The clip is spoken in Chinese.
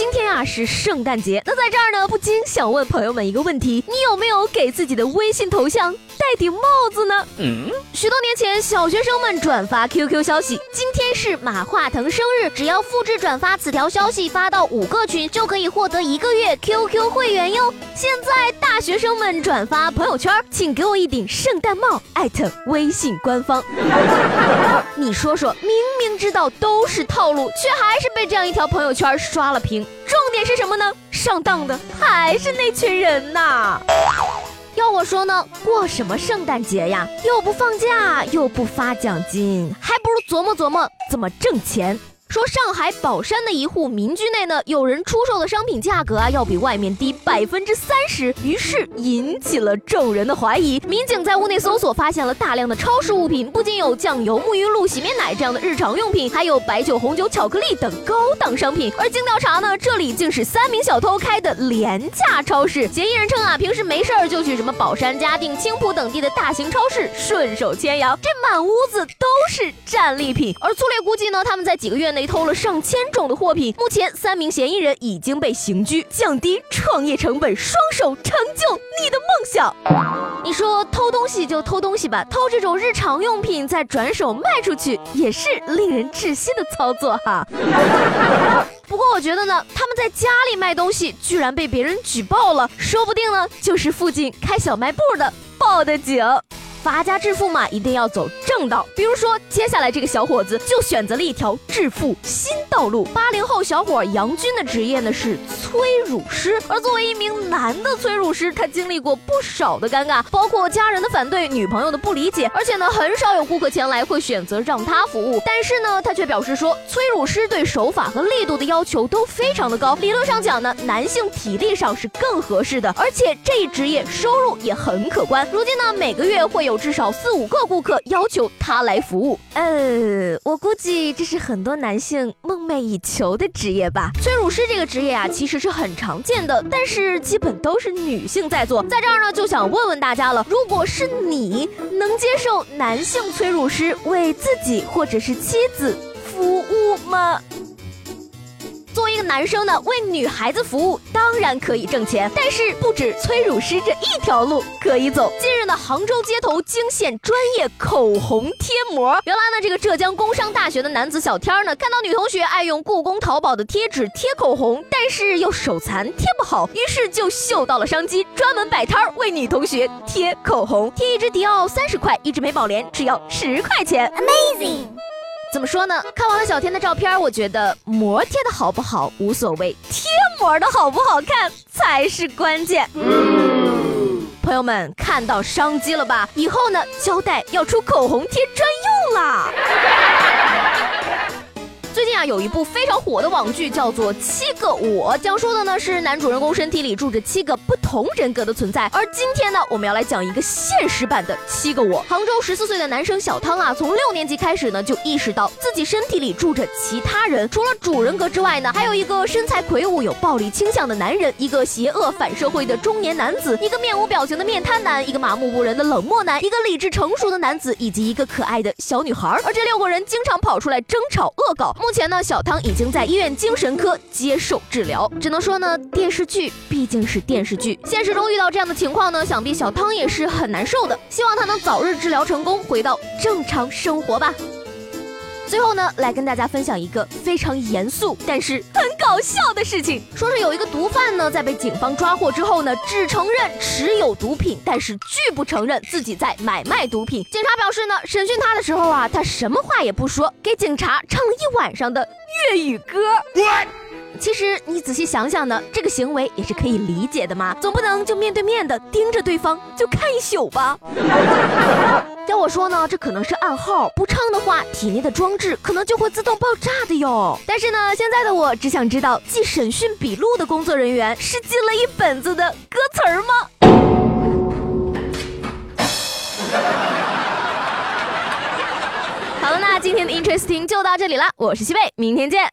今天啊是圣诞节，那在这儿呢，不禁想问朋友们一个问题：你有没有给自己的微信头像戴顶帽子呢？嗯，许多年前，小学生们转发 QQ 消息，今天是马化腾生日，只要复制转发此条消息发到五个群，就可以获得一个月 QQ 会员哟。现在大学生们转发朋友圈，请给我一顶圣诞帽，艾特微信官方。你说说，明明知道都是套路，却还是被这样一条朋友圈刷了屏。重点是什么呢？上当的还是那群人呐！要我说呢，过什么圣诞节呀？又不放假，又不发奖金，还不如琢磨琢磨怎么挣钱。说上海宝山的一户民居内呢，有人出售的商品价格啊，要比外面低百分之三十，于是引起了众人的怀疑。民警在屋内搜索，发现了大量的超市物品，不仅有酱油、沐浴露、洗面奶这样的日常用品，还有白酒、红酒、巧克力等高档商品。而经调查呢，这里竟是三名小偷开的廉价超市。嫌疑人称啊，平时没事儿就去什么宝山、嘉定、青浦等地的大型超市顺手牵羊，这满屋子都是战利品。而粗略估计呢，他们在几个月内。偷了上千种的货品，目前三名嫌疑人已经被刑拘，降低创业成本，双手成就你的梦想。你说偷东西就偷东西吧，偷这种日常用品再转手卖出去，也是令人窒息的操作哈。不过我觉得呢，他们在家里卖东西，居然被别人举报了，说不定呢就是附近开小卖部的报的警。发家致富嘛，一定要走正道。比如说，接下来这个小伙子就选择了一条致富新道路。八零后小伙杨军的职业呢是催乳师，而作为一名男的催乳师，他经历过不少的尴尬，包括家人的反对、女朋友的不理解，而且呢，很少有顾客前来会选择让他服务。但是呢，他却表示说，催乳师对手法和力度的要求都非常的高。理论上讲呢，男性体力上是更合适的，而且这一职业收入也很可观。如今呢，每个月会有。有至少四五个顾客要求他来服务，呃，我估计这是很多男性梦寐以求的职业吧。催乳师这个职业啊，其实是很常见的，但是基本都是女性在做。在这儿呢，就想问问大家了，如果是你，能接受男性催乳师为自己或者是妻子服务吗？男生呢，为女孩子服务当然可以挣钱，但是不止催乳师这一条路可以走。近日呢，杭州街头惊现专业口红贴膜。原来呢，这个浙江工商大学的男子小天呢，看到女同学爱用故宫淘宝的贴纸贴口红，但是又手残贴不好，于是就嗅到了商机，专门摆摊为女同学贴口红。贴一支迪奥三十块，一支美宝莲只要十块钱，Amazing。怎么说呢？看完了小天的照片，我觉得膜贴的好不好无所谓，贴膜的好不好看才是关键。朋友们看到商机了吧？以后呢，胶带要出口红贴专用啦。最近啊，有一部非常火的网剧，叫做《七个我》，讲述的呢是男主人公身体里住着七个不同人格的存在。而今天呢，我们要来讲一个现实版的七个我。杭州十四岁的男生小汤啊，从六年级开始呢，就意识到自己身体里住着其他人，除了主人格之外呢，还有一个身材魁梧、有暴力倾向的男人，一个邪恶反社会的中年男子，一个面无表情的面瘫男，一个麻木不仁的冷漠男，一个理智成熟的男子，以及一个可爱的小女孩。而这六个人经常跑出来争吵恶搞。目前呢，小汤已经在医院精神科接受治疗。只能说呢，电视剧毕竟是电视剧，现实中遇到这样的情况呢，想必小汤也是很难受的。希望他能早日治疗成功，回到正常生活吧。最后呢，来跟大家分享一个非常严肃但是很搞笑的事情。说是有一个毒贩呢，在被警方抓获之后呢，只承认持有毒品，但是拒不承认自己在买卖毒品。警察表示呢，审讯他的时候啊，他什么话也不说，给警察唱了一晚上的粤语歌。其实你仔细想想呢，这个行为也是可以理解的嘛，总不能就面对面的盯着对方就看一宿吧。要我说呢，这可能是暗号，不唱的话，体内的装置可能就会自动爆炸的哟。但是呢，现在的我只想知道，记审讯笔录的工作人员是记了一本子的歌词儿吗？好了，那今天的 Interesting 就到这里了，我是西贝，明天见。